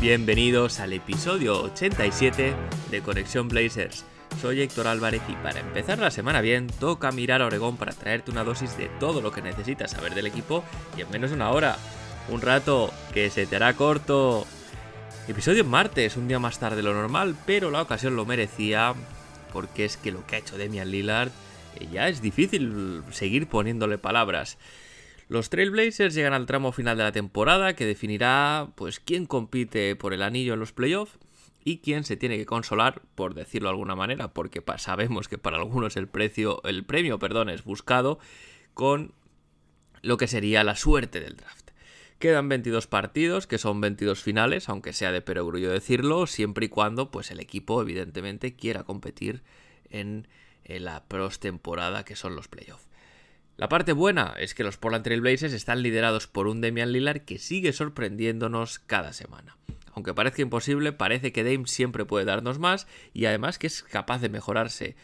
Bienvenidos al episodio 87 de Conexión Blazers. Soy Héctor Álvarez y para empezar la semana bien, toca mirar a Oregón para traerte una dosis de todo lo que necesitas saber del equipo y en menos de una hora. Un rato que se te hará corto. Episodio martes, un día más tarde de lo normal, pero la ocasión lo merecía porque es que lo que ha hecho Demian Lillard eh, ya es difícil seguir poniéndole palabras. Los Trailblazers llegan al tramo final de la temporada que definirá pues quién compite por el anillo en los playoffs y quién se tiene que consolar, por decirlo de alguna manera, porque sabemos que para algunos el precio, el premio, perdón, es buscado con lo que sería la suerte del draft. Quedan 22 partidos, que son 22 finales, aunque sea de perogrullo decirlo, siempre y cuando pues el equipo evidentemente quiera competir en, en la temporada que son los playoffs. La parte buena es que los Portland Trail Blazers están liderados por un Damian Lillard que sigue sorprendiéndonos cada semana. Aunque parezca imposible, parece que Dame siempre puede darnos más y además que es capaz de mejorarse.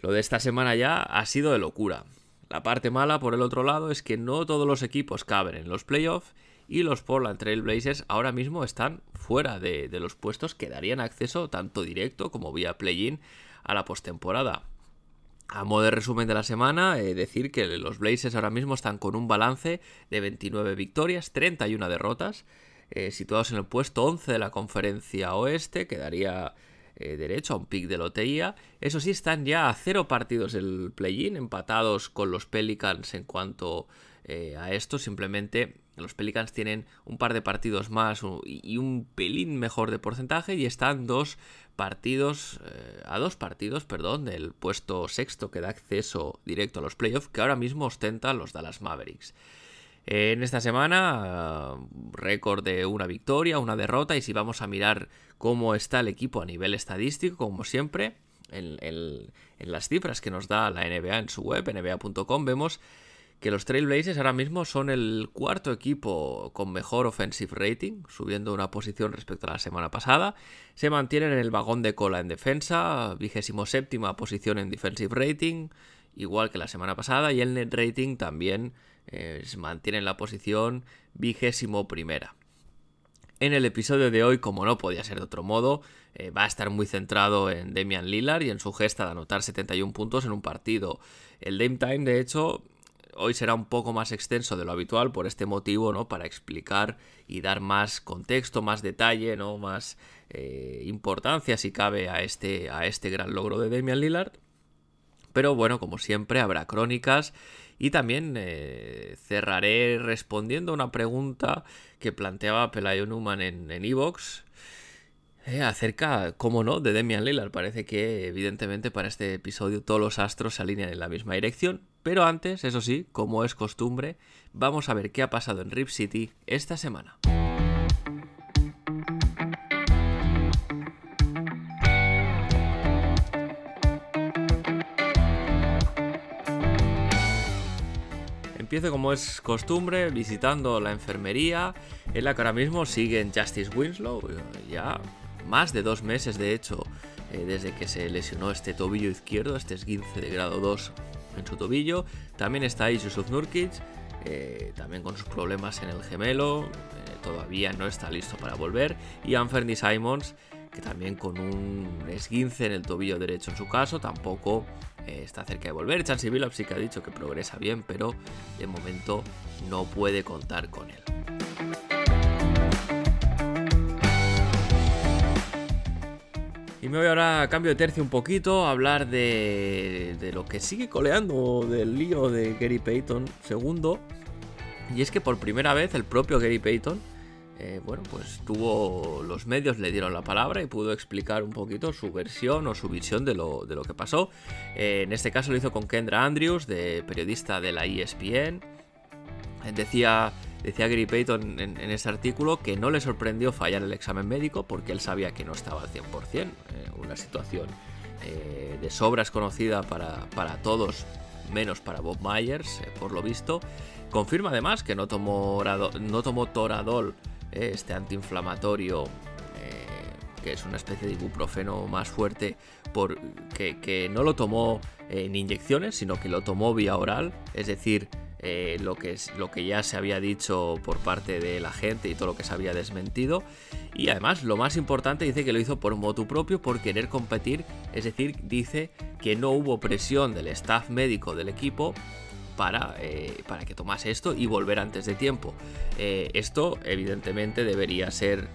Lo de esta semana ya ha sido de locura. La parte mala, por el otro lado, es que no todos los equipos caben en los playoffs y los Portland Trail Blazers ahora mismo están fuera de, de los puestos que darían acceso tanto directo como vía play-in a la postemporada. A modo de resumen de la semana, eh, decir que los Blazers ahora mismo están con un balance de 29 victorias, 31 derrotas, eh, situados en el puesto 11 de la conferencia oeste, que daría eh, derecho a un pick de lotería. Eso sí, están ya a cero partidos del play-in, empatados con los Pelicans en cuanto a esto, simplemente los Pelicans tienen un par de partidos más y un pelín mejor de porcentaje y están dos partidos, eh, a dos partidos, perdón, del puesto sexto que da acceso directo a los playoffs que ahora mismo ostentan los Dallas Mavericks. En esta semana, récord de una victoria, una derrota, y si vamos a mirar cómo está el equipo a nivel estadístico, como siempre, en las cifras que nos da la NBA en su web, nba.com, vemos que los Trailblazers ahora mismo son el cuarto equipo con mejor offensive rating, subiendo una posición respecto a la semana pasada. Se mantienen en el vagón de cola en defensa, vigésimo séptima posición en defensive rating, igual que la semana pasada, y el net rating también eh, mantiene en la posición vigésimo primera. En el episodio de hoy, como no podía ser de otro modo, eh, va a estar muy centrado en Damian Lillard y en su gesta de anotar 71 puntos en un partido. El Dame Time, de hecho, hoy será un poco más extenso de lo habitual por este motivo, ¿no? Para explicar y dar más contexto, más detalle, ¿no? Más eh, importancia, si cabe, a este, a este gran logro de Damian Lillard. Pero bueno, como siempre, habrá crónicas y también eh, cerraré respondiendo a una pregunta que planteaba Pelayo Newman en Evox. Eh, acerca, como no, de Demian Lillard. Parece que, evidentemente, para este episodio todos los astros se alinean en la misma dirección. Pero antes, eso sí, como es costumbre, vamos a ver qué ha pasado en Rip City esta semana. Empiezo como es costumbre visitando la enfermería en la que ahora mismo siguen Justice Winslow, ya más de dos meses de hecho eh, desde que se lesionó este tobillo izquierdo, este esguince de grado 2 en su tobillo. También está Yusuf Nurkic, eh, también con sus problemas en el gemelo, eh, todavía no está listo para volver. Y Anthony Simons, que también con un esguince en el tobillo derecho en su caso, tampoco está cerca de volver. Chansey Billups sí que ha dicho que progresa bien, pero de momento no puede contar con él. Me voy ahora a cambio de tercio un poquito a hablar de, de lo que sigue coleando del lío de Gary Payton segundo. Y es que por primera vez el propio Gary Payton, eh, bueno, pues tuvo los medios, le dieron la palabra y pudo explicar un poquito su versión o su visión de lo, de lo que pasó. Eh, en este caso lo hizo con Kendra Andrews, de periodista de la ESPN. Decía decía Gary Payton en, este artículo que no le sorprendió fallar el examen médico porque él sabía que no estaba al 100%, eh, una situación eh, de sobras conocida para, para, todos, menos para Bob Myers, eh, por lo visto. Confirma además que no tomó, no tomó Toradol, este antiinflamatorio que es una especie de ibuprofeno más fuerte, que, no lo tomó en inyecciones, sino que lo tomó vía oral, es decir, eh, lo, que lo que ya se había dicho por parte de la gente y todo lo que se había desmentido. Y además, lo más importante, dice que lo hizo por motu propio, por querer competir. Es decir, dice que no hubo presión del staff médico del equipo para, eh, para que tomase esto y volver antes de tiempo. Eh, esto, evidentemente, debería ser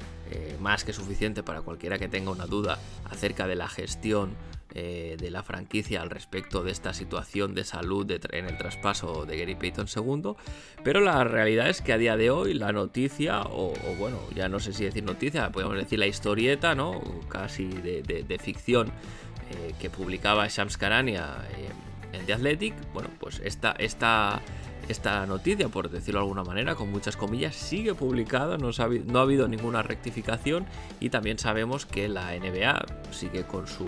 más que suficiente para cualquiera que tenga una duda acerca de la gestión eh, de la franquicia al respecto de esta situación de salud en el traspaso de Gary Payton II, pero la realidad es que a día de hoy la noticia, o, bueno, ya no sé si decir noticia, podemos decir la historieta, ¿no? Casi de, ficción eh, que publicaba Shams Karania eh, en The Athletic, bueno, pues esta, esta, esta noticia, por decirlo de alguna manera, con muchas comillas, sigue publicada, no, no ha habido ninguna rectificación y también sabemos que la NBA sigue con su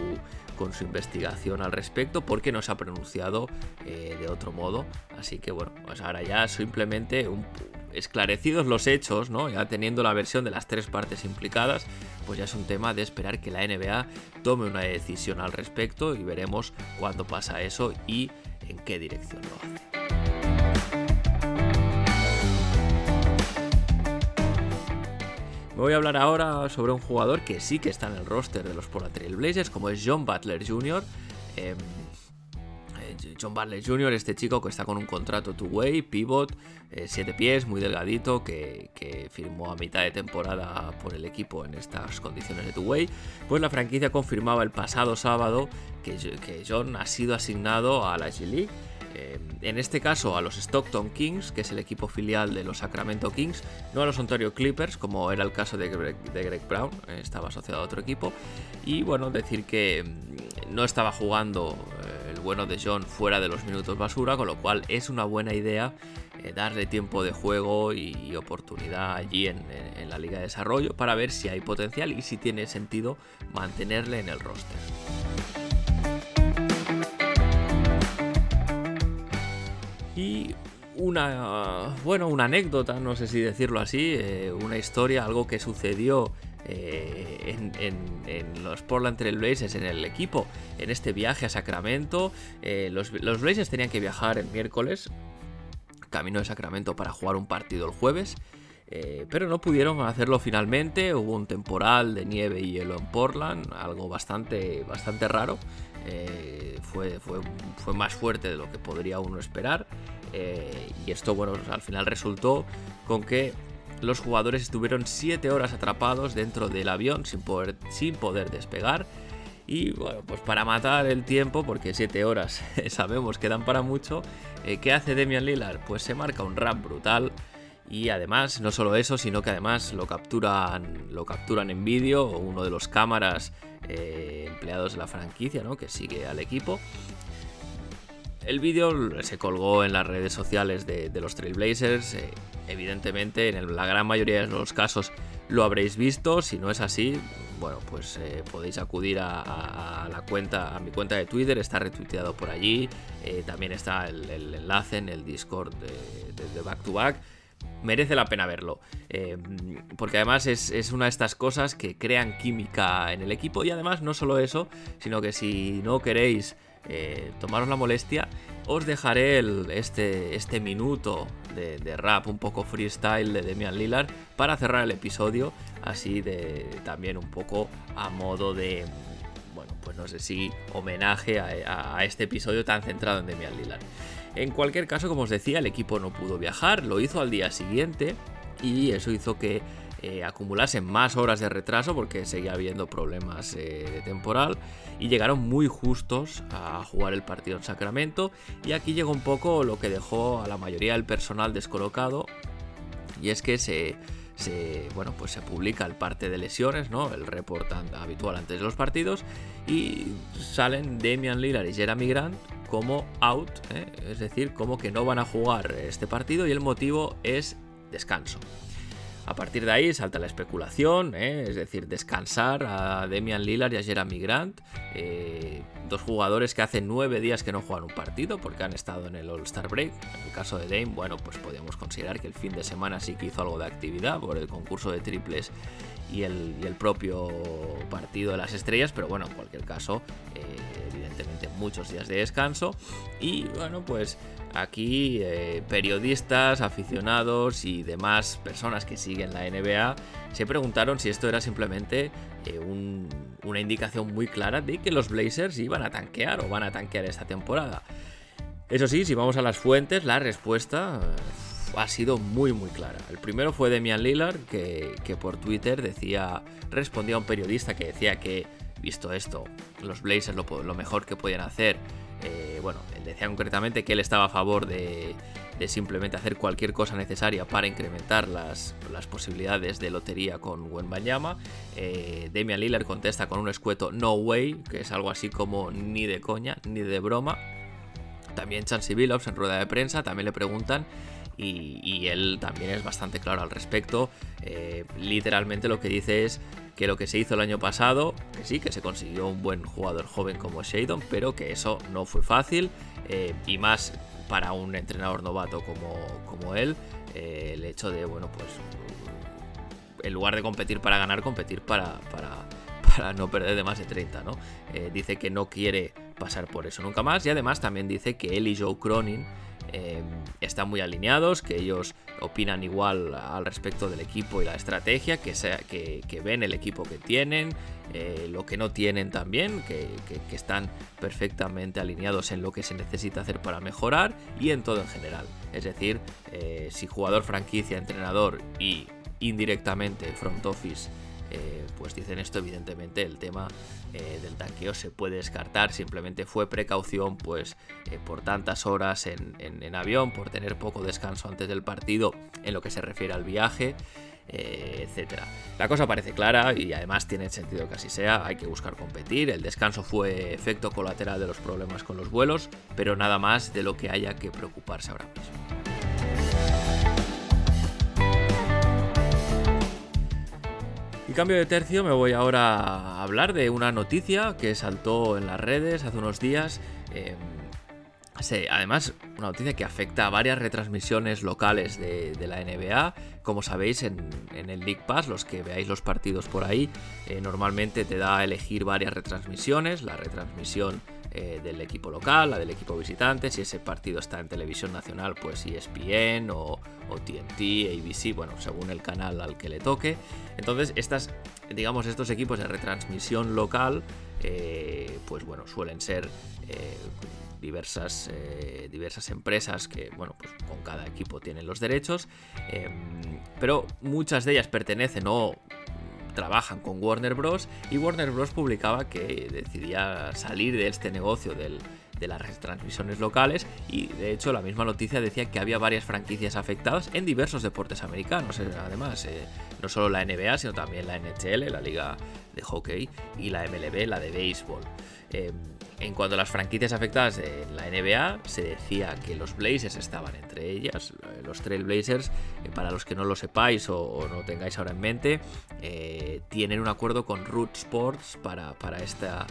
con su investigación al respecto porque no se ha pronunciado eh, de otro modo. Así que bueno, pues ahora ya simplemente esclarecidos los hechos, ¿no? ya teniendo la versión de las tres partes implicadas, pues ya es un tema de esperar que la NBA tome una decisión al respecto y veremos cuándo pasa eso y en qué dirección lo hace. Voy a hablar ahora sobre un jugador que sí que está en el roster de los Portland Blazers, como es John Butler Jr. Em, eh, John Butler Jr., este chico que está con un contrato two-way, pivot, 7 eh, pies, muy delgadito, que, firmó a mitad de temporada por el equipo en estas condiciones de two-way, pues la franquicia confirmaba el pasado sábado que, que John ha sido asignado a la G-League eh, en este caso a los Stockton Kings, que es el equipo filial de los Sacramento Kings, no a los Ontario Clippers, como era el caso de Greg, Brown, eh, estaba asociado a otro equipo. Y bueno, decir que mm, no estaba jugando eh, el bueno de John fuera de los minutos basura, con lo cual es una buena idea darle tiempo de juego y, oportunidad allí en, en la Liga de Desarrollo para ver si hay potencial y si tiene sentido mantenerle en el roster. Y una, bueno, una anécdota, no sé si decirlo así, eh, una historia, algo que sucedió eh, en, los Portland Trail Blazers, en el equipo, en este viaje a Sacramento. Eh, los, los, Blazers tenían que viajar el miércoles, camino de Sacramento, para jugar un partido el jueves. Pero no pudieron hacerlo finalmente, hubo un temporal de nieve y hielo en Portland, algo bastante, bastante raro. Eh, fue, fue, fue, más fuerte de lo que podría uno esperar. Eh, y esto, bueno, al final resultó con que los jugadores estuvieron 7 horas atrapados dentro del avión sin poder, sin poder despegar. Y bueno, pues para matar el tiempo, porque 7 horas sabemos que dan para mucho, eh, ¿qué hace Demian Lillard? Pues se marca un rap brutal. Y además, no solo eso, sino que además lo capturan, lo capturan en vídeo. Uno de los cámaras eh, empleados de la franquicia, ¿no? Que sigue al equipo. El vídeo se colgó en las redes sociales de, los Trailblazers. Eh, evidentemente, en la gran mayoría de los casos lo habréis visto. Si no es así, bueno, pues eh, podéis acudir a, la cuenta, a mi cuenta de Twitter, está retuiteado por allí. también está el, enlace en el Discord de Back to Back merece la pena verlo. Eh, porque además es, una de estas cosas que crean química en el equipo. Y además no solo eso, sino que si no queréis eh, tomaros la molestia, os dejaré este, este minuto de, rap un poco freestyle de Demian Lillard para cerrar el episodio. Así de también un poco a modo de bueno, pues no sé si homenaje a, a, este episodio tan centrado en Demian Lillard. En cualquier caso, como os decía, el equipo no pudo viajar, lo hizo al día siguiente y eso hizo que eh, acumulasen más horas de retraso porque seguía habiendo problemas eh, de temporal y llegaron muy justos a jugar el partido en Sacramento y aquí llegó un poco lo que dejó a la mayoría del personal descolocado y es que se, bueno, pues se publica el parte de lesiones, ¿no? el report habitual antes de los partidos y salen Damian Lillard y Jeremy Grant como out, ¿eh? es decir, como que no van a jugar este partido y el motivo es descanso. A partir de ahí salta la especulación, ¿eh? es decir, descansar a Demian Lillard y a Jeremy Grant, eh, dos jugadores que hace nueve días que no juegan un partido porque han estado en el All-Star Break. En el caso de Dame, bueno, pues podríamos considerar que el fin de semana sí que hizo algo de actividad por el concurso de triples y el, propio partido de las estrellas, pero bueno, en cualquier caso, muchos días de descanso. Y bueno, pues Aquí eh, periodistas, aficionados y demás personas que siguen la NBA se preguntaron si esto era simplemente eh, una indicación muy clara de que los Blazers iban a tanquear o van a tanquear esta temporada. Eso sí, si vamos a las fuentes, la respuesta eh, ha sido muy muy clara. El primero fue Demian Lillard, que, por Twitter decía, respondía a un periodista que decía que, visto esto, los Blazers lo, mejor que podían hacer eh, bueno, decía concretamente que él estaba a favor de, simplemente hacer cualquier cosa necesaria para incrementar las, posibilidades de lotería con Wenbanyama. Eh, Damian Lillard contesta con un escueto no way, que es algo así como ni de coña, ni de broma. También Chansey Billups en rueda de prensa también le preguntan y, él también es bastante claro al respecto. Eh, literalmente lo que dice es que lo que se hizo el año pasado, que sí, que se consiguió un buen jugador joven como Shadon, pero que eso no fue fácil eh, y más para un entrenador novato como, como él, eh, el hecho de, bueno, pues en lugar de competir para ganar, competir para, para, para no perder de más de 30, ¿no? Eh, dice que no quiere pasar por eso nunca más y además también dice que él y Joe Cronin Em, están muy alineados, que ellos opinan igual al respecto del equipo y la estrategia, que, sea, que, ven el equipo que tienen, eh, lo que no tienen también, que, están perfectamente alineados en lo que se necesita hacer para mejorar y en todo en general. Es decir, eh, si jugador, franquicia, entrenador y indirectamente front office eh, pues dicen esto, evidentemente el tema eh, del tanqueo se puede descartar, simplemente fue precaución pues eh, por tantas horas en, avión, por tener poco descanso antes del partido en lo que se refiere al viaje. etcétera. La cosa parece clara y además tiene sentido que así sea, hay que buscar competir, el descanso fue efecto colateral de los problemas con los vuelos, pero nada más de lo que haya que preocuparse ahora mismo. Cambio de tercio, me voy ahora a hablar de una noticia que saltó en las redes hace unos días. Em, además, una noticia que afecta a varias retransmisiones locales de, la NBA. Como sabéis, en, el League Pass, los que veáis los partidos por ahí, eh, normalmente te da a elegir varias retransmisiones. La retransmisión eh, del equipo local, la del equipo visitante. Si ese partido está en televisión nacional, pues ESPN o, o TNT, ABC, bueno, según el canal al que le toque. Entonces, estas, digamos, estos equipos de retransmisión local, eh, pues bueno, suelen ser eh, diversas, diversas empresas que, bueno, pues con cada equipo tienen los derechos, em, pero muchas de ellas pertenecen o trabajan con Warner Bros. y Warner Bros. publicaba que decidía salir de este negocio de las retransmisiones locales y de hecho la misma noticia decía que había varias franquicias afectadas en diversos deportes americanos, eh, además, eh, no solo la NBA, sino también la NHL, la liga de hockey, y la MLB, la de béisbol. Em, en cuanto a las franquicias afectadas en la NBA, se decía que los Blazers estaban entre ellas. Eh, los Trailblazers, eh, para los que no lo sepáis o, no tengáis ahora en mente, eh, tienen un acuerdo con Root Sports para, para, esta,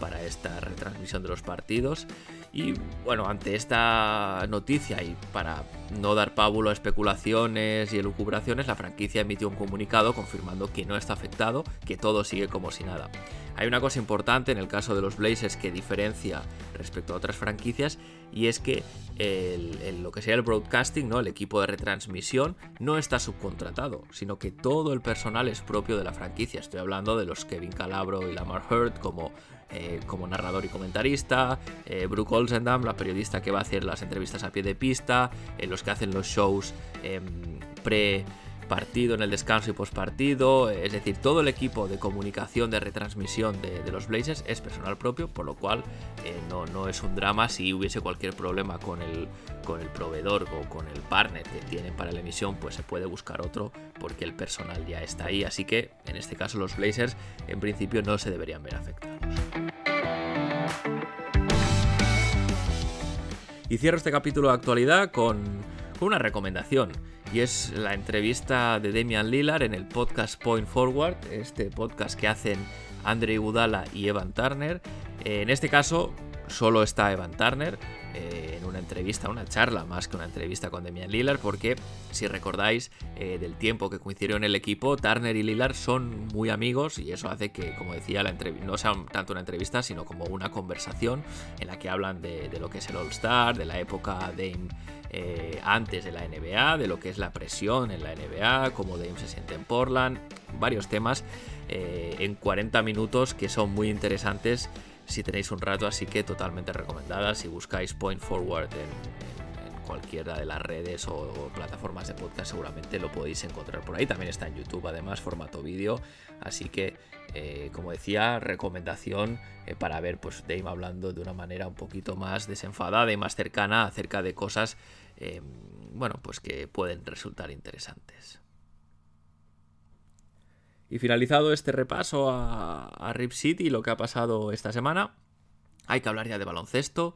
para esta retransmisión de los partidos. Y bueno, ante esta noticia y para no dar pábulo a especulaciones y elucubraciones, la franquicia emitió un comunicado confirmando que no está afectado, que todo sigue como si nada. Hay una cosa importante en el caso de los Blazers que diferencia respecto a otras franquicias y es que lo que sea el broadcasting, ¿no? el equipo de retransmisión, no está subcontratado, sino que todo el personal es propio de la franquicia. Estoy hablando de los Kevin Calabro y Lamar Hurt como eh, como narrador y comentarista, eh, Brooke Olsendam, la periodista que va a hacer las entrevistas a pie de pista, eh, los que hacen los shows em, pre partido, en el descanso y postpartido, es decir, todo el equipo de comunicación, de retransmisión de, los Blazers es personal propio, por lo cual no, no, es un drama si hubiese cualquier problema con el, con el proveedor o con el partner que tienen para la emisión, pues se puede buscar otro porque el personal ya está ahí, así que en este caso los Blazers en principio no se deberían ver afectados. Y cierro este capítulo de actualidad con, una recomendación. Y es la entrevista de Damian Lillard en el podcast Point Forward, este podcast que hacen Andre Iguodala y Evan Turner. En este caso, solo está Evan Turner eh, en una entrevista, una charla más que una entrevista con Damian Lillard, porque si recordáis eh, del tiempo que coincidieron el equipo, Turner y Lillard son muy amigos y eso hace que, como decía, la no sea tanto una entrevista, sino como una conversación en la que hablan de, lo que es el All-Star, de la época Dame eh, antes de la NBA, de lo que es la presión en la NBA, cómo Dame se siente en Portland, varios temas en 40 minutos que son muy interesantes si tenéis un rato, así que totalmente recomendada. Si buscáis Point Forward en, cualquiera de las redes o, plataformas de podcast, seguramente lo podéis encontrar por ahí. También está en YouTube, además, formato vídeo. Así que, eh, como decía, recomendación eh, para ver pues, Dame hablando de una manera un poquito más desenfadada y más cercana acerca de cosas eh, bueno, pues que pueden resultar interesantes. Y finalizado este repaso a, Rip City lo que ha pasado esta semana, hay que hablar ya de baloncesto.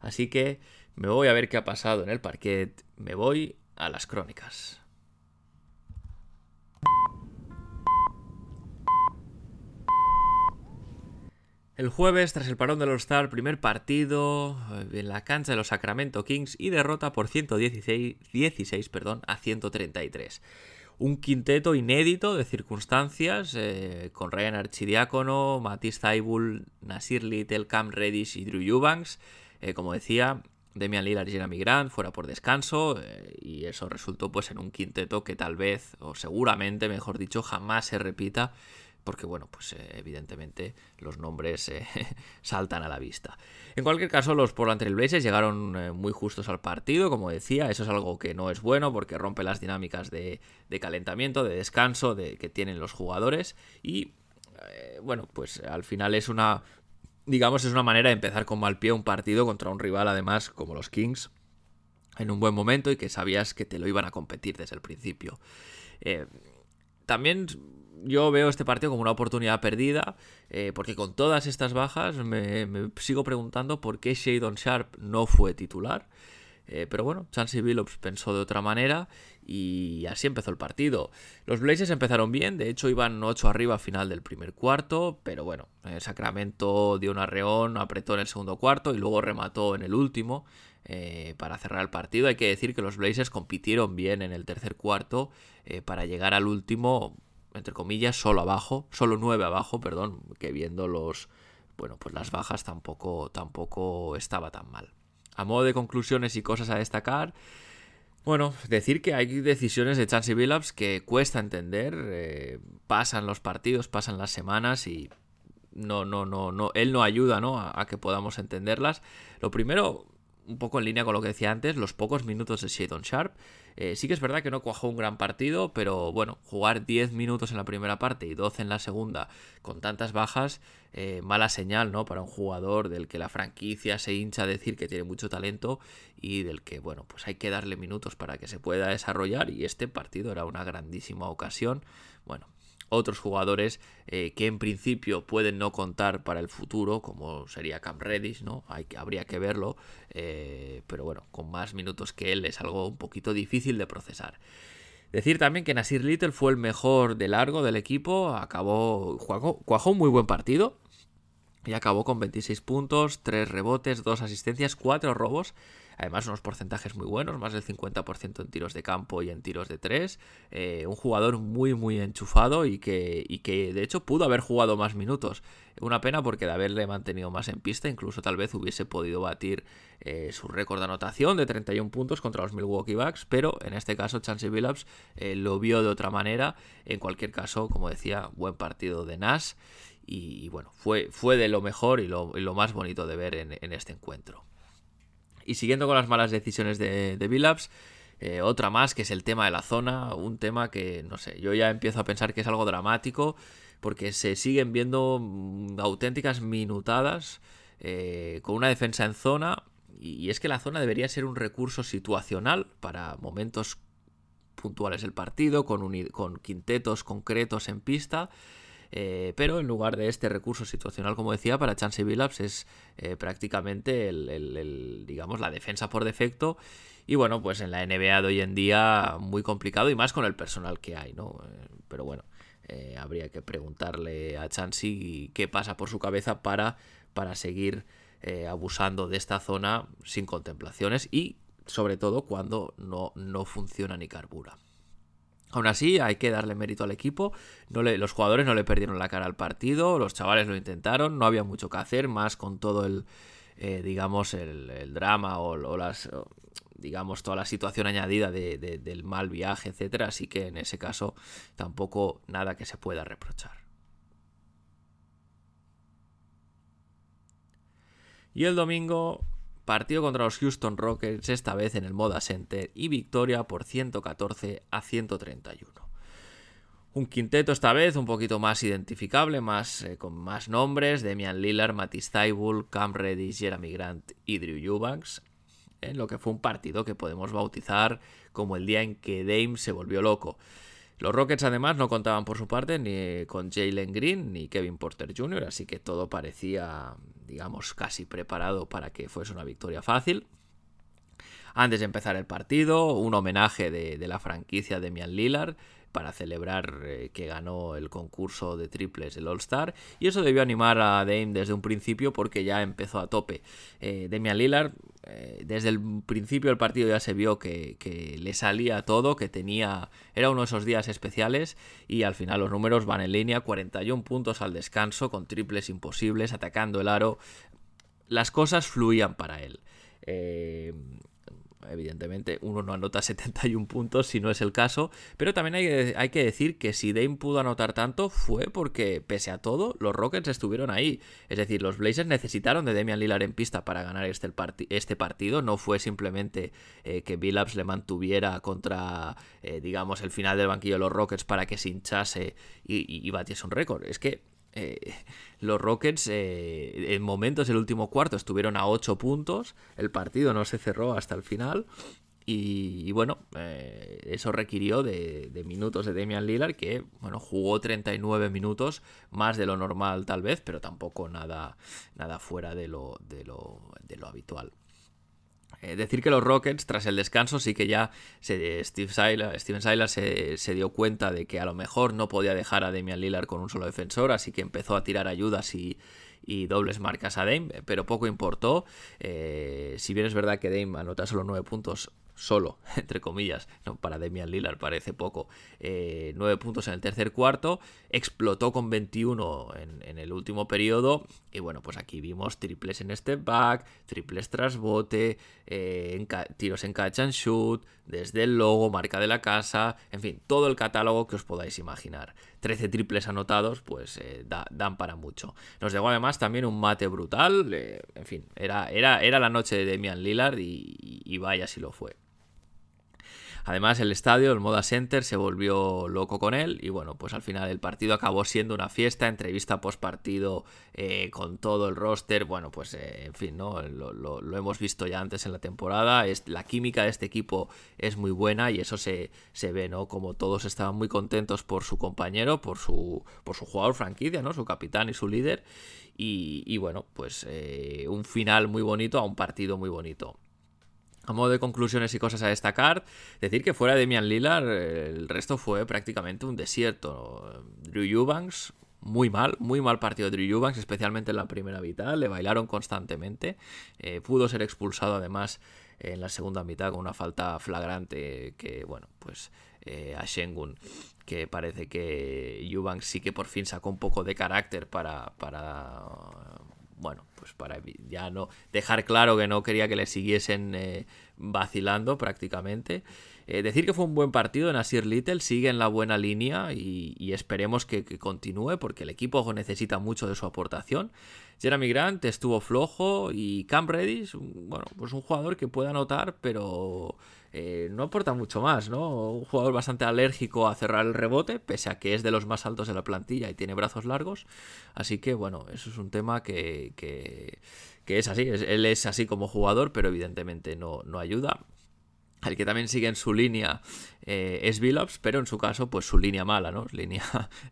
Así que me voy a ver qué ha pasado en el parquet. Me voy a las crónicas. El jueves, tras el parón del All-Star, primer partido eh, en la cancha de los Sacramento Kings y derrota por 116 16, perdón, a 133 un quinteto inédito de circunstancias eh, con Ryan Archidiácono, Matisse Zaibul, Nasir Little, Cam Reddish y Drew Eubanks. Eh, como decía, Demian Lillard y Jeremy Grant fuera por descanso eh, y eso resultó pues en un quinteto que tal vez, o seguramente, mejor dicho, jamás se repita porque bueno, pues eh, evidentemente los nombres eh, saltan a la vista. En cualquier caso, los Portland Trail Blazers llegaron eh, muy justos al partido, como decía, eso es algo que no es bueno porque rompe las dinámicas de, calentamiento, de descanso de, que tienen los jugadores y bueno, pues al final es una, digamos, es una manera de empezar con mal pie un partido contra un rival además como los Kings en un buen momento y que sabías que te lo iban a competir desde el principio. también yo veo este partido como una oportunidad perdida, eh, porque con todas estas bajas me, sigo preguntando por qué Shadon Sharp no fue titular. Eh, pero bueno, Chansey Billups pensó de otra manera y así empezó el partido. Los Blazers empezaron bien, de hecho iban 8 arriba a final del primer cuarto, pero bueno, Sacramento dio un arreón, apretó en el segundo cuarto y luego remató en el último eh, para cerrar el partido. Hay que decir que los Blazers compitieron bien en el tercer cuarto para llegar al último entre comillas, solo abajo, solo nueve abajo, perdón, que viendo los, bueno, pues las bajas tampoco, tampoco estaba tan mal. A modo de conclusiones y cosas a destacar, bueno, decir que hay decisiones de Chansey Billups que cuesta entender, eh, pasan los partidos, pasan las semanas y no, no, no, no, él no ayuda, ¿no? A, a, que podamos entenderlas. Lo primero, un poco en línea con lo que decía antes, los pocos minutos de Shadon Sharp. Eh, sí que es verdad que no cuajó un gran partido, pero bueno, jugar 10 minutos en la primera parte y 12 en la segunda con tantas bajas, eh, mala señal, ¿no? Para un jugador del que la franquicia se hincha a decir que tiene mucho talento y del que, bueno, pues hay que darle minutos para que se pueda desarrollar y este partido era una grandísima ocasión. Bueno, otros jugadores eh, que en principio pueden no contar para el futuro, como sería Cam Reddish, ¿no? Hay habría que verlo, eh, pero bueno, con más minutos que él es algo un poquito difícil de procesar. Decir también que Nasir Little fue el mejor de largo del equipo, acabó, cuajó un muy buen partido y acabó con 26 puntos, 3 rebotes, 2 asistencias, 4 robos Además, unos porcentajes muy buenos, más del 50% en tiros de campo y en tiros de 3. Eh, un jugador muy, muy enchufado y que, y que de hecho pudo haber jugado más minutos. Una pena porque de haberle mantenido más en pista, incluso tal vez hubiese podido batir eh, su récord de anotación de 31 puntos contra los Milwaukee Bucks, pero en este caso Chansey Billups eh, lo vio de otra manera. En cualquier caso, como decía, buen partido de Nash y, bueno, fue, fue de lo mejor y lo, más bonito de ver en este encuentro. Y siguiendo con las malas decisiones de, de eh, otra más que es el tema de la zona, un tema que, no sé, yo ya empiezo a pensar que es algo dramático porque se siguen viendo mm, auténticas minutadas eh, con una defensa en zona y, es que la zona debería ser un recurso situacional para momentos puntuales del partido, con, con quintetos concretos en pista. Eh, pero en lugar de este recurso situacional, como decía, para Chance Billups es eh, prácticamente el, digamos, la defensa por defecto. Y bueno, pues en la NBA de hoy en día muy complicado y más con el personal que hay, ¿no? pero bueno, habría que preguntarle a Chansey qué pasa por su cabeza para, para seguir abusando de esta zona sin contemplaciones y sobre todo cuando no, no funciona ni carbura. Aún así, hay que darle mérito al equipo. Los jugadores no le perdieron la cara al partido, los chavales lo intentaron, no había mucho que hacer, más con todo el, eh, digamos, el, drama o, las, digamos, toda la situación añadida del mal viaje, etcétera. Así que en ese caso, tampoco nada que se pueda reprochar. Y el domingo Partido contra los Houston Rockets, esta vez en el Moda Center, y victoria por 114 a 131. Un quinteto esta vez un poquito más identificable, más, eh, con más nombres, Demian Lillard, Matisse Thybulle, Cam Reddish, Jeremy Grant y Drew Eubanks, en lo que fue un partido que podemos bautizar como el día en que Dame se volvió loco. Los Rockets además no contaban por su parte ni con Jalen Green ni Kevin Porter Jr., así que todo parecía, digamos, casi preparado para que fuese una victoria fácil. Antes de empezar el partido, un homenaje de, la franquicia de Mian Lillard para celebrar eh, que ganó el concurso de triples el All-Star. Y eso debió animar a Dame desde un principio porque ya empezó a tope. Eh, Lillard eh, desde el principio del partido ya se vio que, le salía todo, que tenía. Era uno de esos días especiales. Y al final los números van en línea: 41 puntos al descanso, con triples imposibles, atacando el aro. Las cosas fluían para él. Eh, evidentemente uno no anota 71 puntos si no es el caso, pero también hay, que decir que si Dame pudo anotar tanto fue porque pese a todo los Rockets estuvieron ahí, es decir, los Blazers necesitaron de Damian Lillard en pista para ganar este, este partido, no fue simplemente eh, que Billups le mantuviera contra, eh, digamos, el final del banquillo de los Rockets para que se hinchase y, y batiese un récord, es que eh, los Rockets eh, en momentos el último cuarto estuvieron a 8 puntos, el partido no se cerró hasta el final y, bueno, eh, eso requirió de, minutos de Damian Lillard que bueno, jugó 39 minutos, más de lo normal tal vez, pero tampoco nada, nada fuera de lo, de lo, de lo habitual. Eh, decir que los Rockets, tras el descanso, sí que ya se, Steve Steven Silas se, dio cuenta de que a lo mejor no podía dejar a Damian Lillard con un solo defensor, así que empezó a tirar ayudas y, dobles marcas a Dame, pero poco importó. Eh, si bien es verdad que Dame anota solo 9 puntos, solo, entre comillas, no, para Demian Lillard parece poco, eh, 9 puntos en el tercer cuarto, explotó con 21 en, el último periodo, y bueno, pues aquí vimos triples en step back, triples tras bote, eh, tiros en catch and shoot, desde el logo, marca de la casa, en fin, todo el catálogo que os podáis imaginar. 13 triples anotados, pues eh, dan para mucho. Nos llegó además también un mate brutal, eh, en fin, era, era, era la noche de Demian Lillard y vaya si lo fue. Además, el estadio, el Moda Center, se volvió loco con él y bueno, pues al final el partido acabó siendo una fiesta, entrevista post partido eh, con todo el roster, bueno, pues eh, en fin, ¿no? Lo, hemos visto ya antes en la temporada, es, la química de este equipo es muy buena y eso se, se ve, ¿no? Como todos estaban muy contentos por su compañero, por su, por su jugador franquicia, ¿no? Su capitán y su líder. Y, bueno, pues eh, un final muy bonito a un partido muy bonito. A modo de conclusiones y cosas a destacar, decir que fuera de Mian Lillard, el resto fue prácticamente un desierto. Drew Eubanks, muy mal, muy mal partido de Drew Eubanks, especialmente en la primera mitad, le bailaron constantemente. Eh, pudo ser expulsado además en la segunda mitad con una falta flagrante que, bueno, pues eh, a Shengun, que parece que Eubanks sí que por fin sacó un poco de carácter para, para bueno, pues para ya no dejar claro que no quería que le siguiesen eh, vacilando prácticamente. Eh, decir que fue un buen partido, Nasir Little sigue en la buena línea y, esperemos que, continúe porque el equipo necesita mucho de su aportación. Jeremy Grant estuvo flojo y Cam Reddish, bueno, pues un jugador que puede anotar, pero eh, no aporta mucho más, ¿no? Un jugador bastante alérgico a cerrar el rebote, pese a que es de los más altos de la plantilla y tiene brazos largos. Así que, bueno, eso es un tema que, que, es así. él es así como jugador, pero evidentemente no, no ayuda. El que también sigue en su línea eh, es Billups, pero en su caso, pues su línea mala, ¿no? Línea,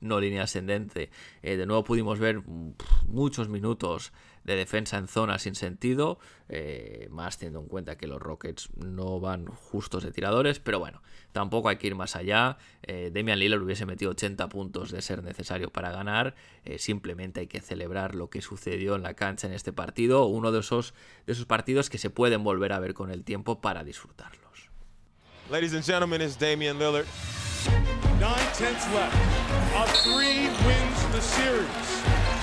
no línea ascendente. Eh, de nuevo pudimos ver muchos minutos de defensa en zona sin sentido, eh, más teniendo en cuenta que los Rockets no van justos de tiradores, pero bueno, tampoco hay que ir más allá. Eh, Demian Lillard hubiese metido 80 puntos de ser necesario para ganar, eh, simplemente hay que celebrar lo que sucedió en la cancha en este partido, uno de esos, de esos partidos que se pueden volver a ver con el tiempo para disfrutarlos. Ladies and gentlemen, it's Damian Lillard. Nine tenths left. A three wins the series.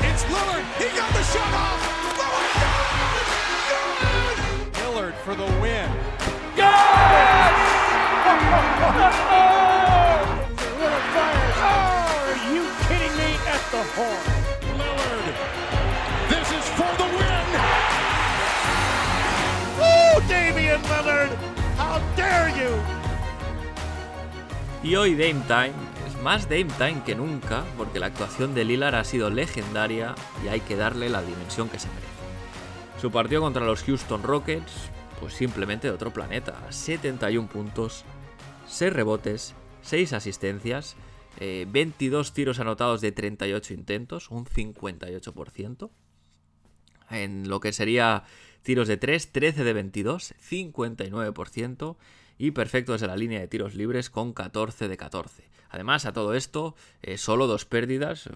It's Lillard. He got the shot off. For the win. Lillard fires. Oh, are you kidding me? At the horn. Lillard. This is for the win. Oh, Damian Lillard. How dare you? Y hoy Dame Time es más Dame Time que nunca, porque la actuación de Lillard ha sido legendaria y hay que darle la dimensión que se merece. Su partido contra los Houston Rockets, pues simplemente de otro planeta. 71 puntos, 6 rebotes, 6 asistencias, eh, 22 tiros anotados de 38 intentos, un 58%. En lo que sería tiros de 3, 13 de 22, 59%. Y perfecto desde la línea de tiros libres con 14 de 14. Además, a todo esto, eh, solo dos pérdidas,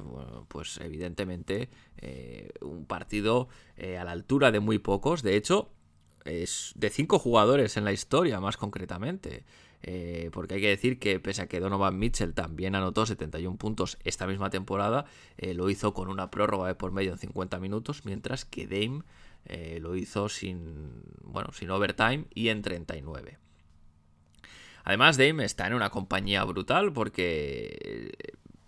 pues evidentemente eh, un partido eh, a la altura de muy pocos. De hecho, es de cinco jugadores en la historia, más concretamente. Eh, porque hay que decir que pese a que Donovan Mitchell también anotó 71 puntos esta misma temporada, eh, lo hizo con una prórroga de por medio en 50 minutos, mientras que Dame eh, lo hizo sin, bueno, sin overtime y en 39. Además, Dame está en una compañía brutal porque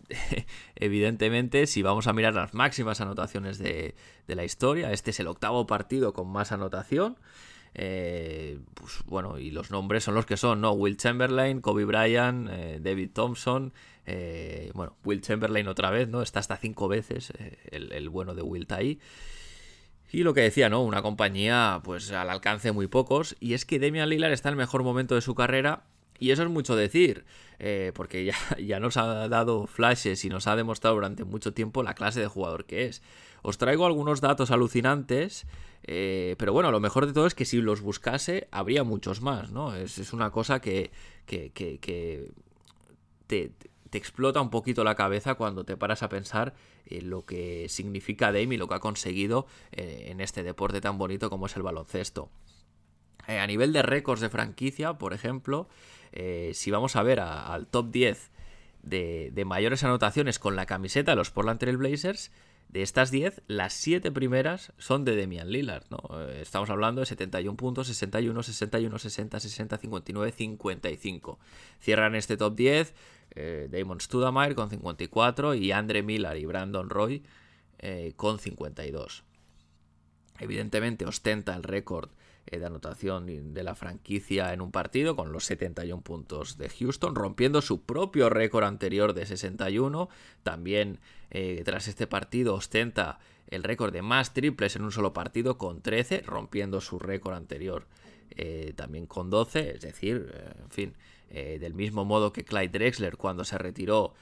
evidentemente, si vamos a mirar las máximas anotaciones de, de, la historia, este es el octavo partido con más anotación. Eh, pues bueno, y los nombres son los que son, ¿no? Will Chamberlain, Kobe Bryant, eh, David Thompson, eh, bueno, Will Chamberlain otra vez, ¿no? Está hasta cinco veces eh, el, bueno de Will ahí. Y lo que decía, ¿no? Una compañía, pues al alcance de muy pocos. Y es que Damian Lillard está en el mejor momento de su carrera. Y eso es mucho decir, porque ya, ya, nos ha dado flashes y nos ha demostrado durante mucho tiempo la clase de jugador que es. Os traigo algunos datos alucinantes, eh, pero bueno, lo mejor de todo es que si los buscase, habría muchos más, ¿no? Es, es una cosa que, que, que, te, explota un poquito la cabeza cuando te paras a pensar en lo que significa Dame y lo que ha conseguido eh, en este deporte tan bonito como es el baloncesto. Eh, a nivel de récords de franquicia, por ejemplo, si vamos a ver al top 10 de, de, mayores anotaciones con la camiseta de los Portland Trail Blazers, de estas 10, las 7 primeras son de Demian Lillard. Eh, estamos hablando de 71 puntos, 61, 61, 60, 60, 59, 55. Cierran este top 10 eh, Damon Studamire con 54 y Andre Miller y Brandon Roy eh, con 52. Evidentemente ostenta el récord de anotación de la franquicia en un partido con los 71 puntos de Houston, rompiendo su propio récord anterior de 61. También eh, tras este partido ostenta el récord de más triples en un solo partido con 13, rompiendo su récord anterior eh, también con 12, es decir, eh, en fin, del mismo modo que Clyde Drexler cuando se retiró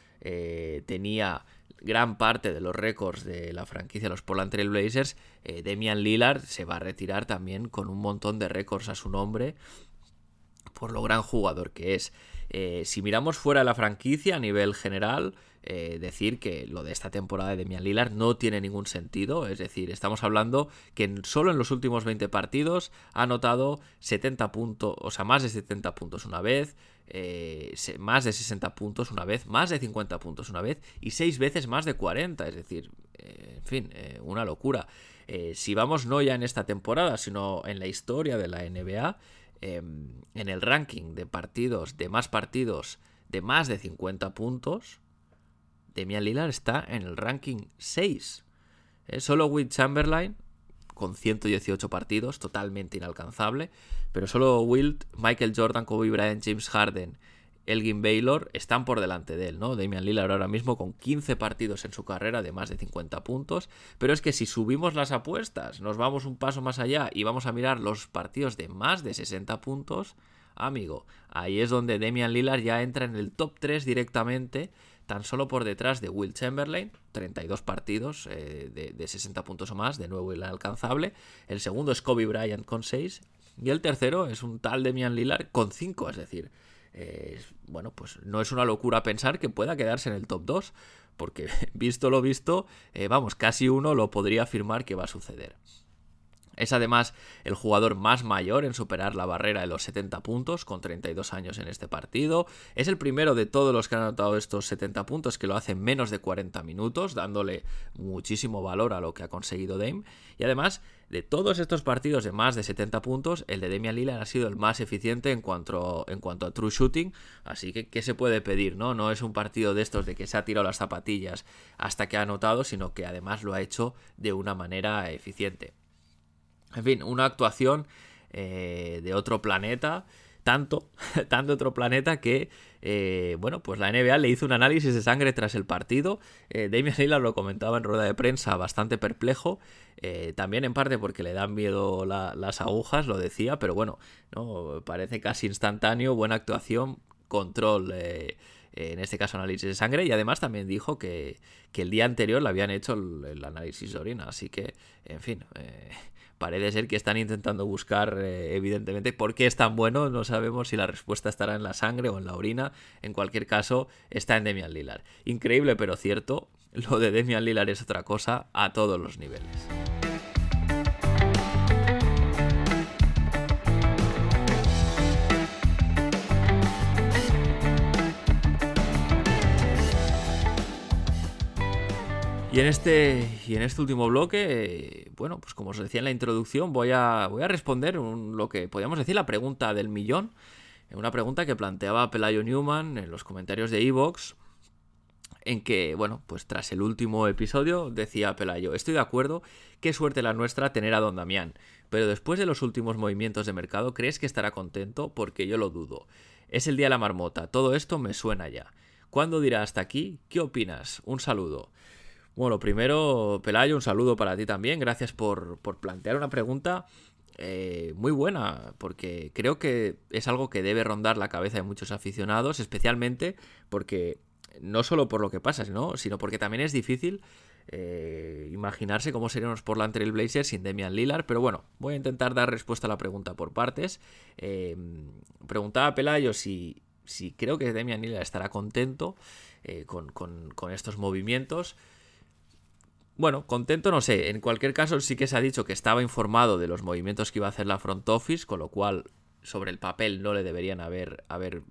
tenía gran parte de los récords de la franquicia los Portland Trail Blazers, Demian Lillard se va a retirar también con un montón de récords a su nombre por lo gran jugador que es. Si miramos fuera de la franquicia a nivel general, eh, decir que lo de esta temporada de Demian Lillard no tiene ningún sentido. Es decir, estamos hablando que solo en los últimos 20 partidos ha anotado 70 puntos, o sea, más de 70 puntos una vez, eh, más de 60 puntos una vez, más de 50 puntos una vez y 6 veces más de 40. Es decir, eh, en fin, eh, una locura. si vamos no ya en esta temporada, sino en la historia de la NBA, en el ranking de partidos, de más partidos, de más de 50 puntos, Demian Lillard está en el ranking 6. Eh, solo Will Chamberlain, con 118 partidos, totalmente inalcanzable, pero solo Wilt, Michael Jordan, Kobe Bryant, James Harden, Elgin Baylor están por delante de él, ¿no? Damian Lillard ahora mismo con 15 partidos en su carrera de más de 50 puntos, pero es que si subimos las apuestas, nos vamos un paso más allá y vamos a mirar los partidos de más de 60 puntos, amigo. Ahí es donde Damian Lillard ya entra en el top 3 directamente, tan solo por detrás de Will Chamberlain, 32 partidos eh, de, 60 puntos o más, de nuevo inalcanzable. El segundo es Kobe Bryant con 6. Y el tercero es un tal Damian Lillard con 5, es decir, eh, bueno, pues no es una locura pensar que pueda quedarse en el top 2, porque visto lo visto, eh, vamos, casi uno lo podría afirmar que va a suceder. Es además el jugador más mayor en superar la barrera de los 70 puntos, con 32 años en este partido. Es el primero de todos los que han anotado estos 70 puntos que lo hace en menos de 40 minutos, dándole muchísimo valor a lo que ha conseguido Dame. Y además, de todos estos partidos de más de 70 puntos, el de Damian Lillard ha sido el más eficiente en cuanto, en cuanto a true shooting. Así que, ¿qué se puede pedir? No? no es un partido de estos de que se ha tirado las zapatillas hasta que ha anotado, sino que además lo ha hecho de una manera eficiente. En fin, una actuación eh, de otro planeta, tanto, tanto otro planeta que, eh, bueno, pues la NBA le hizo un análisis de sangre tras el partido. Eh, Damian Lillard lo comentaba en rueda de prensa bastante perplejo, también en parte porque le dan miedo las agujas, lo decía, pero bueno, no parece casi instantáneo, buena actuación, control en este caso análisis de sangre, y además también dijo que, el día anterior le habían hecho el, análisis de orina, así que, en fin, parece ser que están intentando buscar, eh, evidentemente, por qué es tan bueno. No sabemos si la respuesta estará en la sangre o en la orina. En cualquier caso, está en Demian Lillard. Increíble, pero cierto. Lo de Demian Lillard es otra cosa a todos los niveles. Y en este, y en este último bloque, bueno, pues como os decía en la introducción, voy a, voy a responder lo que podríamos decir la pregunta del millón. Una pregunta que planteaba Pelayo Newman en los comentarios de Evox. En que, bueno, pues tras el último episodio decía Pelayo, estoy de acuerdo, qué suerte la nuestra tener a Don Damián, pero después de los últimos movimientos de mercado, ¿crees que estará contento? Porque yo lo dudo. Es el día de la marmota, todo esto me suena ya. ¿Cuándo dirá hasta aquí? ¿Qué opinas? Un saludo. Bueno, primero, Pelayo, un saludo para ti también. Gracias por, plantear una pregunta eh, muy buena, porque creo que es algo que debe rondar la cabeza de muchos aficionados, especialmente porque no solo por lo que pasa, sino, sino porque también es difícil eh, imaginarse cómo seríamos por la Trail Blazers sin Demian Lillard, pero bueno, voy a intentar dar respuesta a la pregunta por partes. Eh, preguntaba a Pelayo si, si creo que Demian Lillard estará contento con, con estos movimientos. Bueno, contento no sé. En cualquier caso, sí que se ha dicho que estaba informado de los movimientos que iba a hacer la front office, con lo cual sobre el papel no le deberían haber, haber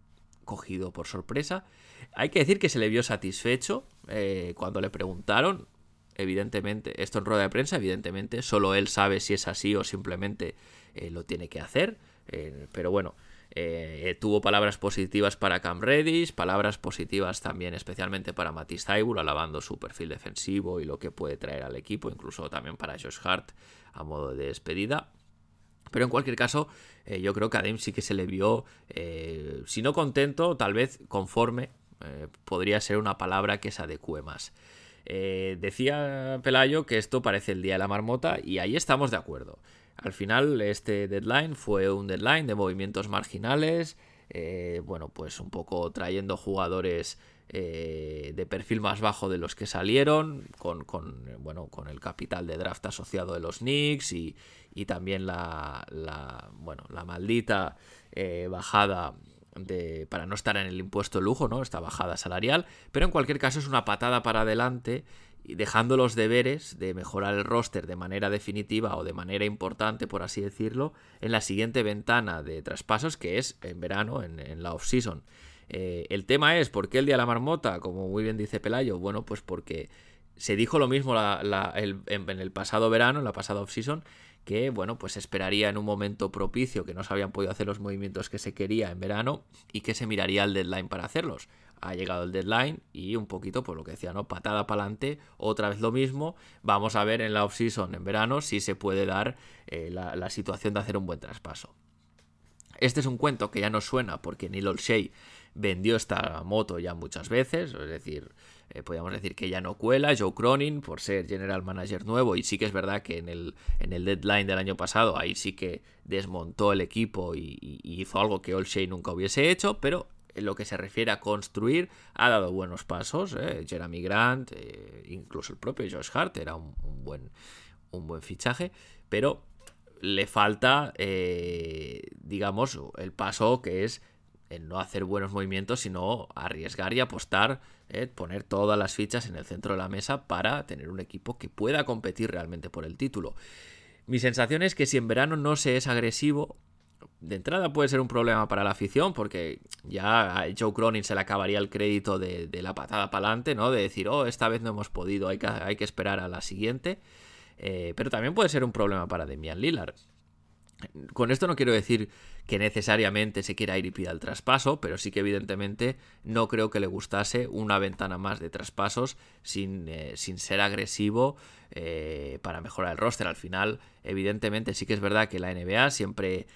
cogido por sorpresa. Hay que decir que se le vio satisfecho eh, cuando le preguntaron. Evidentemente, esto en rueda de prensa, evidentemente, solo él sabe si es así o simplemente eh, lo tiene que hacer. Eh, pero bueno, eh, tuvo palabras positivas para Cam Reddish, palabras positivas también especialmente para Matisse Taibul, alabando su perfil defensivo y lo que puede traer al equipo, incluso también para Josh Hart a modo de despedida. Pero en cualquier caso, eh, yo creo que a Dame sí que se le vio, eh, si no contento, tal vez conforme, podría ser una palabra que se adecue más. decía Pelayo que esto parece el día de la marmota y ahí estamos de acuerdo. Al final, este deadline fue un deadline de movimientos marginales, eh, bueno, pues un poco trayendo jugadores eh, de perfil más bajo de los que salieron, con, bueno, con el capital de draft asociado de los Knicks y, también la, bueno, la maldita eh, bajada de, para no estar en el impuesto de lujo, ¿no? Esta bajada salarial, pero en cualquier caso es una patada para adelante dejando los deberes de mejorar el roster de manera definitiva o de manera importante, por así decirlo, en la siguiente ventana de traspasos que es en verano, en, la off-season. Eh, el tema es, ¿por qué el día de la marmota? Como muy bien dice Pelayo, bueno, pues porque se dijo lo mismo en, en, el pasado verano, en la pasada off-season, que bueno, pues esperaría en un momento propicio que no se habían podido hacer los movimientos que se quería en verano y que se miraría el deadline para hacerlos ha llegado el deadline y un poquito, por lo que decía, ¿no? Patada para adelante, otra vez lo mismo. Vamos a ver en la off-season en verano si se puede dar eh, la, situación de hacer un buen traspaso. Este es un cuento que ya no suena porque Neil Olshey vendió esta moto ya muchas veces, es decir, eh, podríamos decir que ya no cuela, Joe Cronin por ser general manager nuevo y sí que es verdad que en el, en el deadline del año pasado ahí sí que desmontó el equipo y, hizo algo que Olshey nunca hubiese hecho, pero en lo que se refiere a construir ha dado buenos pasos, eh, Jeremy Grant, eh, incluso el propio Josh Hart era un, buen, un buen fichaje, pero le falta, digamos, el paso que es en no hacer buenos movimientos, sino arriesgar y apostar, eh, poner todas las fichas en el centro de la mesa para tener un equipo que pueda competir realmente por el título. Mi sensación es que si en verano no se es agresivo, de entrada puede ser un problema para la afición, porque ya a Joe Cronin se le acabaría el crédito de, la patada para adelante, ¿no? De decir, oh, esta vez no hemos podido, hay que, hay que esperar a la siguiente. Eh, pero también puede ser un problema para Demian Lillard. Con esto no quiero decir que necesariamente se quiera ir y pida el traspaso, pero sí que evidentemente no creo que le gustase una ventana más de traspasos sin, eh, sin ser agresivo eh, para mejorar el roster. Al final, evidentemente sí que es verdad que la NBA siempre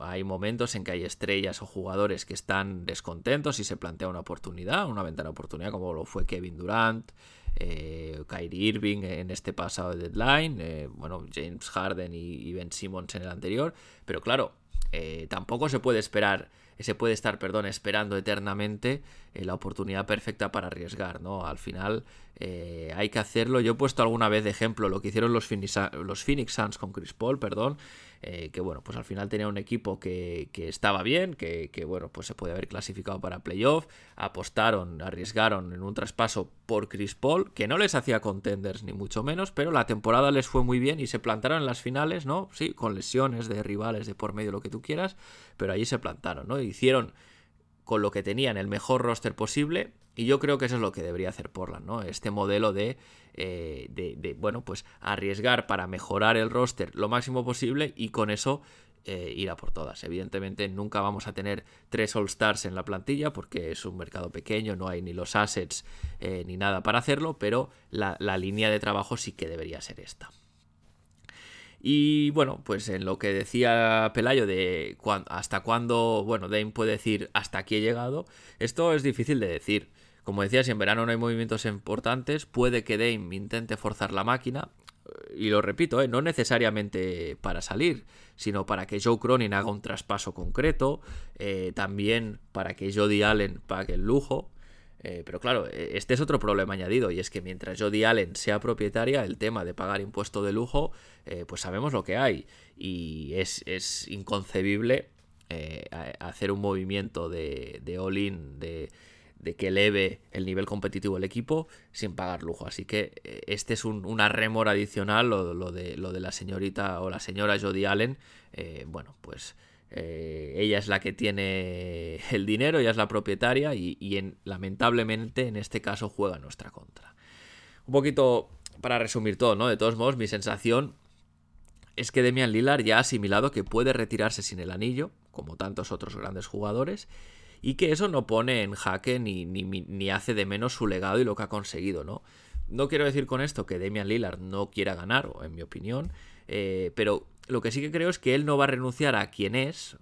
hay momentos en que hay estrellas o jugadores que están descontentos y se plantea una oportunidad, una ventana de oportunidad como lo fue Kevin Durant, eh, Kyrie Irving en este pasado deadline, eh, bueno, James Harden y, Ben Simmons en el anterior, pero claro, eh, tampoco se puede esperar, se puede estar, perdón, esperando eternamente eh, la oportunidad perfecta para arriesgar, ¿no? Al final hay que hacerlo. Yo he puesto alguna vez de ejemplo lo que hicieron los Phoenix, Suns con Chris Paul, perdón, eh, que bueno, pues al final tenía un equipo que, estaba bien, que, bueno, pues se puede haber clasificado para playoff, apostaron, arriesgaron en un traspaso por Chris Paul, que no les hacía contenders ni mucho menos, pero la temporada les fue muy bien y se plantaron en las finales, ¿no? Sí, con lesiones de rivales de por medio, lo que tú quieras, pero allí se plantaron, ¿no? Hicieron con lo que tenían el mejor roster posible y yo creo que eso es lo que debería hacer Portland, ¿no? Este modelo de, eh, de, bueno, pues arriesgar para mejorar el roster lo máximo posible y con eso eh, ir a por todas. Evidentemente nunca vamos a tener tres All-Stars en la plantilla porque es un mercado pequeño, no hay ni los assets eh, ni nada para hacerlo, pero la, línea de trabajo sí que debería ser esta. Y bueno, pues en lo que decía Pelayo de hasta cuándo, bueno, Dame puede decir hasta aquí he llegado, esto es difícil de decir. Como decía, si en verano no hay movimientos importantes, puede que Dame intente forzar la máquina. Y lo repito, ¿eh? no necesariamente para salir, sino para que Joe Cronin haga un traspaso concreto, eh, también para que Jody Allen pague el lujo. Eh, pero claro, este es otro problema añadido, y es que mientras Jody Allen sea propietaria, el tema de pagar impuesto de lujo, pues sabemos lo que hay. Y es, es inconcebible hacer un movimiento de, de all-in, de de que eleve el nivel competitivo del equipo sin pagar lujo. Así que eh, este es un, una remora adicional, lo, de, lo de la señorita o la señora Jodie Allen. Eh, bueno, pues eh, ella es la que tiene el dinero, ella es la propietaria y, lamentablemente en este caso juega nuestra contra. Un poquito para resumir todo, ¿no? De todos modos, mi sensación es que Demian Lillard ya ha asimilado que puede retirarse sin el anillo, como tantos otros grandes jugadores, y que eso no pone en jaque ni, ni, hace de menos su legado y lo que ha conseguido, ¿no? No quiero decir con esto que Damian Lillard no quiera ganar, en mi opinión, eh, pero lo que sí que creo es que él no va a renunciar a quien es,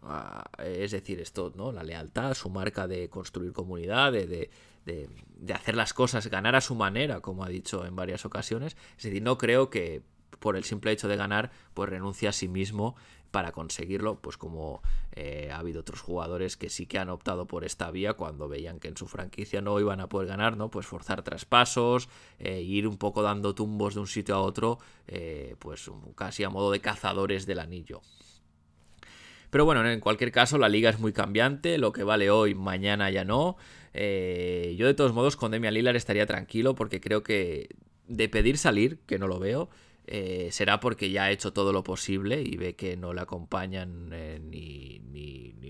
es decir, esto, ¿no? La lealtad, su marca de construir comunidad, de, de, hacer las cosas, ganar a su manera, como ha dicho en varias ocasiones. Es decir, no creo que por el simple hecho de ganar, pues renuncie a sí mismo para conseguirlo, pues como eh, ha habido otros jugadores que sí que han optado por esta vía cuando veían que en su franquicia no iban a poder ganar, ¿no? Pues forzar traspasos, eh, ir un poco dando tumbos de un sitio a otro, eh, pues casi a modo de cazadores del anillo. Pero bueno, en cualquier caso, la liga es muy cambiante, lo que vale hoy, mañana ya no. yo de todos modos con Demian Lillard estaría tranquilo porque creo que de pedir salir, que no lo veo, eh, será porque ya ha hecho todo lo posible y ve que no le acompañan eh, ni,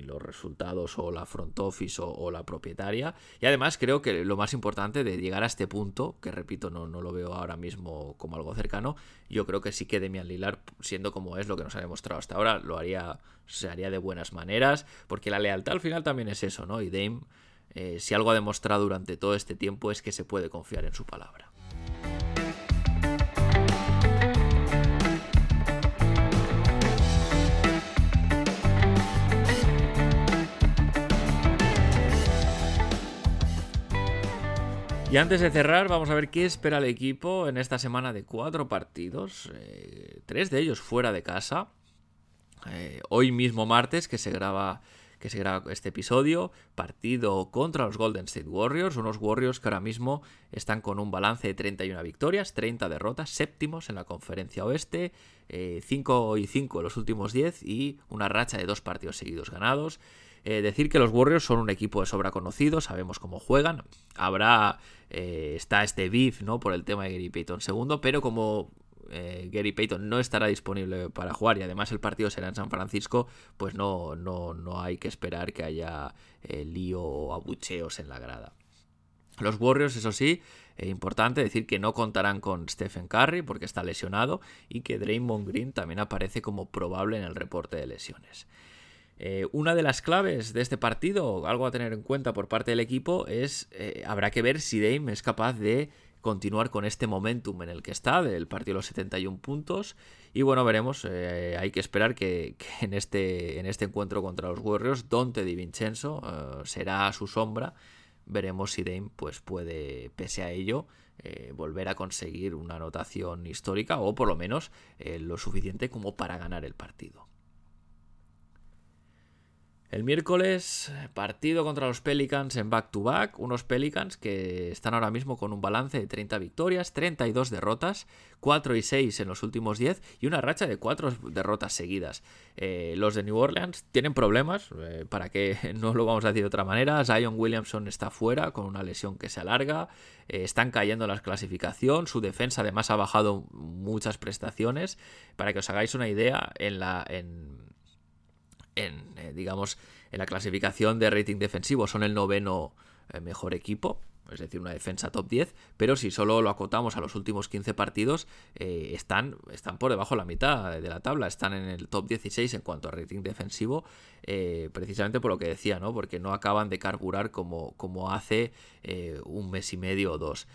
los resultados o la front office o, la propietaria. Y además creo que lo más importante de llegar a este punto, que repito, no, no lo veo ahora mismo como algo cercano, yo creo que sí que Demian Lillard, siendo como es lo que nos ha demostrado hasta ahora, lo haría, se haría de buenas maneras, porque la lealtad al final también es eso, ¿no? Y Dame, eh, si algo ha demostrado durante todo este tiempo es que se puede confiar en su palabra. Y antes de cerrar, vamos a ver qué espera el equipo en esta semana de cuatro partidos, eh, tres de ellos fuera de casa. Eh, hoy mismo martes, que se graba que se graba este episodio, partido contra los Golden State Warriors, unos Warriors que ahora mismo están con un balance de 31 victorias, 30 derrotas, séptimos en la conferencia oeste, 5 eh, y 5 en los últimos 10 y una racha de dos partidos seguidos ganados. Eh, decir que los Warriors son un equipo de sobra conocido, sabemos cómo juegan. Habrá, eh, está este beef, ¿no? Por el tema de Gary Payton segundo, pero como eh, Gary Payton no estará disponible para jugar y además el partido será en San Francisco, pues no, no, no hay que esperar que haya lío o abucheos en la grada. Los Warriors, eso sí, es importante decir que no contarán con Stephen Curry porque está lesionado y que Draymond Green también aparece como probable en el reporte de lesiones. Eh, una de las claves de este partido, algo a tener en cuenta por parte del equipo, es eh, habrá que ver si Dame es capaz de continuar con este momentum en el que está, del partido de los 71 puntos. Y bueno, veremos, eh, hay que esperar que, en, este, en este encuentro contra los Warriors, Dante Di Vincenzo será su sombra. Veremos si Dame pues, puede, pese a ello, volver a conseguir una anotación histórica o por lo menos lo suficiente como para ganar el partido. El miércoles, partido contra los Pelicans en back-to-back. unos Pelicans que están ahora mismo con un balance de 30 victorias, 32 derrotas, 4 y 6 en los últimos 10 y una racha de 4 derrotas seguidas. Eh, los de New Orleans tienen problemas, eh, para que no lo vamos a decir de otra manera. Zion Williamson está fuera con una lesión que se alarga. Eh, están cayendo en la clasificación. Su defensa además ha bajado muchas prestaciones. Para que os hagáis una idea, en la. En, en, eh, digamos, en la clasificación de rating defensivo son el noveno eh, mejor equipo, es decir, una defensa top 10, pero si solo lo acotamos a los últimos 15 partidos, eh, están, están por debajo de la mitad de la tabla, están en el top 16 en cuanto a rating defensivo, precisamente por lo que decía, ¿no? porque no acaban de carburar como, como hace un mes y medio o dos.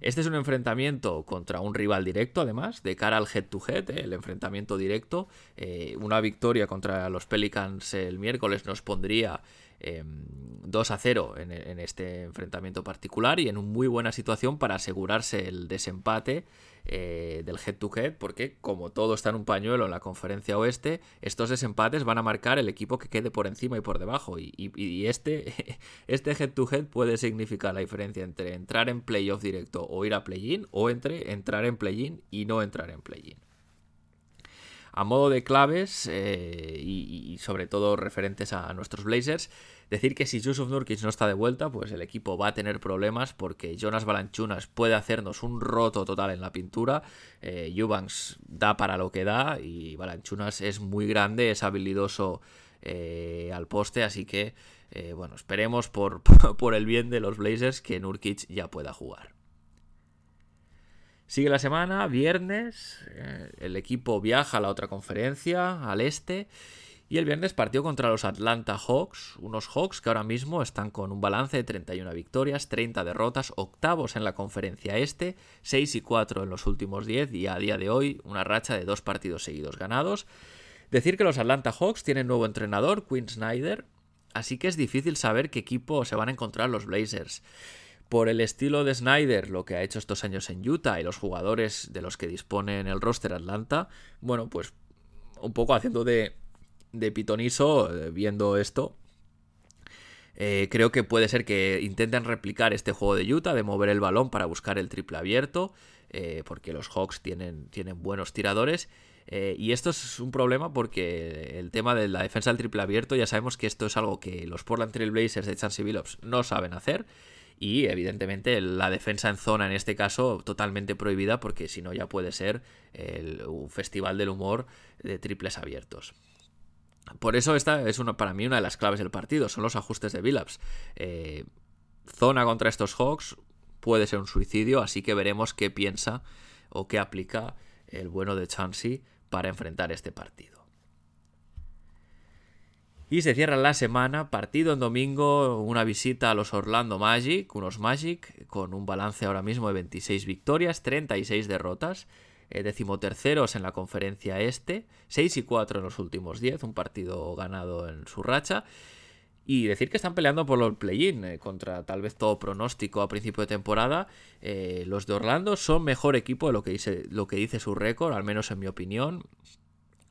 Este es un enfrentamiento contra un rival directo, además, de cara al head-to-head, eh, el enfrentamiento directo. Eh, una victoria contra los Pelicans el miércoles nos pondría 2 em, a 0 en, este enfrentamiento particular y en una muy buena situación para asegurarse el desempate eh, del head to head porque como todo está en un pañuelo en la conferencia oeste estos desempates van a marcar el equipo que quede por encima y por debajo. Y, este, este head to head puede significar la diferencia entre entrar en playoff directo o ir a play-in o entre entrar en play-in y no entrar en play-in a modo de claves eh, y, sobre todo referentes a, nuestros Blazers, decir que si Yusuf Nurkic no está de vuelta, pues el equipo va a tener problemas porque Jonas Balanchunas puede hacernos un roto total en la pintura. Eh, Eubanks da para lo que da y Balanchunas es muy grande, es habilidoso eh, al poste, así que eh, bueno, esperemos por, por el bien de los Blazers que Nurkic ya pueda jugar. Sigue la semana, viernes, eh, el equipo viaja a la otra conferencia, al este, y el viernes partió contra los Atlanta Hawks, unos Hawks que ahora mismo están con un balance de 31 victorias, 30 derrotas, octavos en la conferencia este, 6 y 4 en los últimos 10 y a día de hoy una racha de dos partidos seguidos ganados. Decir que los Atlanta Hawks tienen nuevo entrenador, Quinn Snyder, así que es difícil saber qué equipo se van a encontrar los Blazers por el estilo de Snyder, lo que ha hecho estos años en Utah y los jugadores de los que dispone en el roster Atlanta, bueno, pues un poco haciendo de, de pitoniso eh, viendo esto. Eh, creo que puede ser que intenten replicar este juego de Utah, de mover el balón para buscar el triple abierto, eh, porque los Hawks tienen, tienen buenos tiradores. y esto es un problema porque el tema de la defensa del triple abierto, ya sabemos que esto es algo que los Portland Trail Blazers de Chancey Billups no saben hacer y evidentemente la defensa en zona en este caso totalmente prohibida porque si no ya puede ser el, un festival del humor de triples abiertos. Por eso esta es para mí una de las claves del partido, son los ajustes de Billups. Eh, zona contra estos Hawks puede ser un suicidio, así que veremos qué piensa o qué aplica el bueno de Chansey para enfrentar este partido. Y se cierra la semana, partido en domingo, una visita a los Orlando Magic, unos Magic, con un balance ahora mismo de 26 victorias, 36 derrotas, eh, decimoterceros en la conferencia este, 6 y 4 en los últimos 10, un partido ganado en su racha. Y decir que están peleando por los play-in, eh, contra tal vez todo pronóstico a principio de temporada. Eh, los de Orlando son mejor equipo de lo que dice, lo que dice su récord, al menos en mi opinión.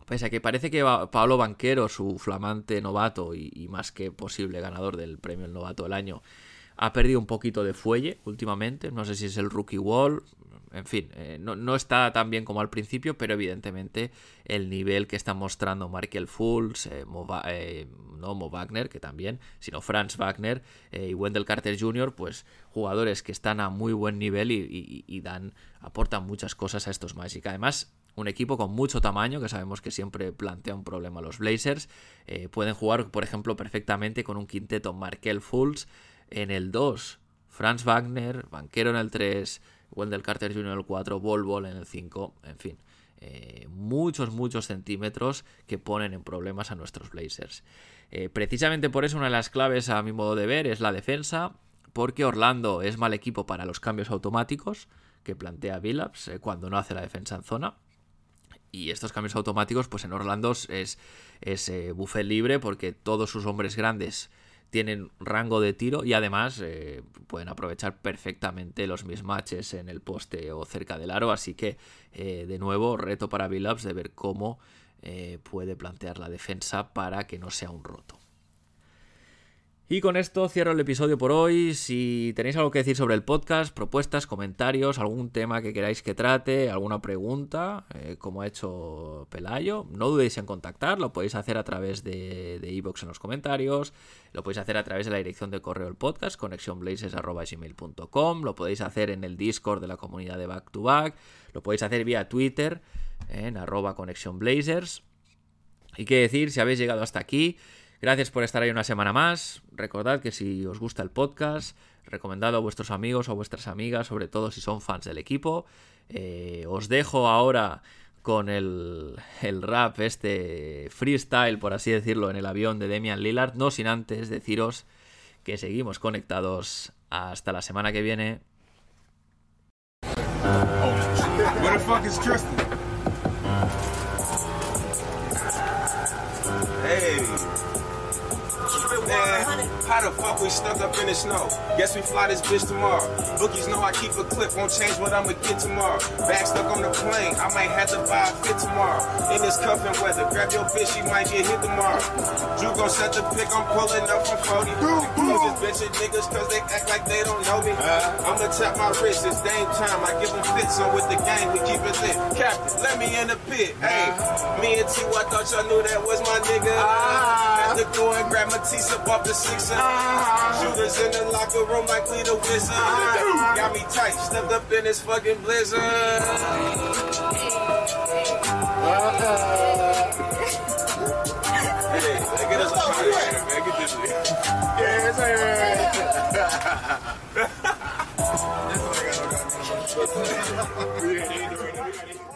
Pese que parece que Pablo Banquero, su flamante novato y, más que posible ganador del premio el novato del año, ha perdido un poquito de fuelle últimamente. No sé si es el rookie wall, en fin, eh, no, está tan bien como al principio, pero evidentemente el nivel que está mostrando Markel Fultz, eh, eh, no Mo Wagner, que también, sino Franz Wagner y Wendell Carter Jr., pues jugadores que están a muy buen nivel y, dan, aportan muchas cosas a estos Magic. Además, un equipo con mucho tamaño, que sabemos que siempre plantea un problema a los Blazers. pueden jugar, por ejemplo, perfectamente con un quinteto Markel Fultz en el 2, Franz Wagner, banquero en el 3, Wendell Carter Jr. en el 4, Bol Bol en el 5, en fin. Eh, muchos, muchos centímetros que ponen en problemas a nuestros Blazers. Eh, precisamente por eso una de las claves a mi modo de ver es la defensa, porque Orlando es mal equipo para los cambios automáticos que plantea Billups eh, cuando no hace la defensa en zona. Y estos cambios automáticos, pues en Orlando es, es buffet libre porque todos sus hombres grandes tienen rango de tiro y además eh, pueden aprovechar perfectamente los mismatches en el poste o cerca del aro. Así que, eh, de nuevo, reto para Billups de ver cómo eh, puede plantear la defensa para que no sea un roto. Y con esto cierro el episodio por hoy. Si tenéis algo que decir sobre el podcast, propuestas, comentarios, algún tema que queráis que trate, alguna pregunta, eh, como ha hecho Pelayo, no dudéis en contactar. Lo podéis hacer a través de iVoox en los comentarios, lo podéis hacer a través de la dirección de correo del podcast, conexionblazers.gmail.com, lo podéis hacer en el Discord de la comunidad de Back to Back, lo podéis hacer vía Twitter en arroba conexionblazers. Y qué decir, si habéis llegado hasta aquí, Gracias por estar ahí una semana más. Recordad que si os gusta el podcast, recomendadlo a vuestros amigos o a vuestras amigas, sobre todo si son fans del equipo. Eh, os dejo ahora con el, el, rap, este freestyle, por así decirlo, en el avión de Demian Lillard. No sin antes deciros que seguimos conectados hasta la semana que viene. How the fuck we stuck up in the snow? Guess we fly this bitch tomorrow. Bookies know I keep a clip, won't change what I'ma get tomorrow. Back stuck on the plane, I might have to buy a fit tomorrow. In this cuffing weather, grab your bitch, she might get hit tomorrow. Drew gon' set the pick, I'm pulling up from 40. Just bitchin' niggas cause they act like they don't know me. I'ma tap my wrist, it's game time, I give them fits, so with the gang we keep it lit. Captain, let me in the pit, hey. Me and T, I thought y'all knew that was my nigga. Had to go and grab my teeth up off the six uh-huh. Shooters in the locker room like we the wizard. Got me tight, stepped up in this fucking blizzard. Hey, get us a man. Get this that's all right. I got. We. We.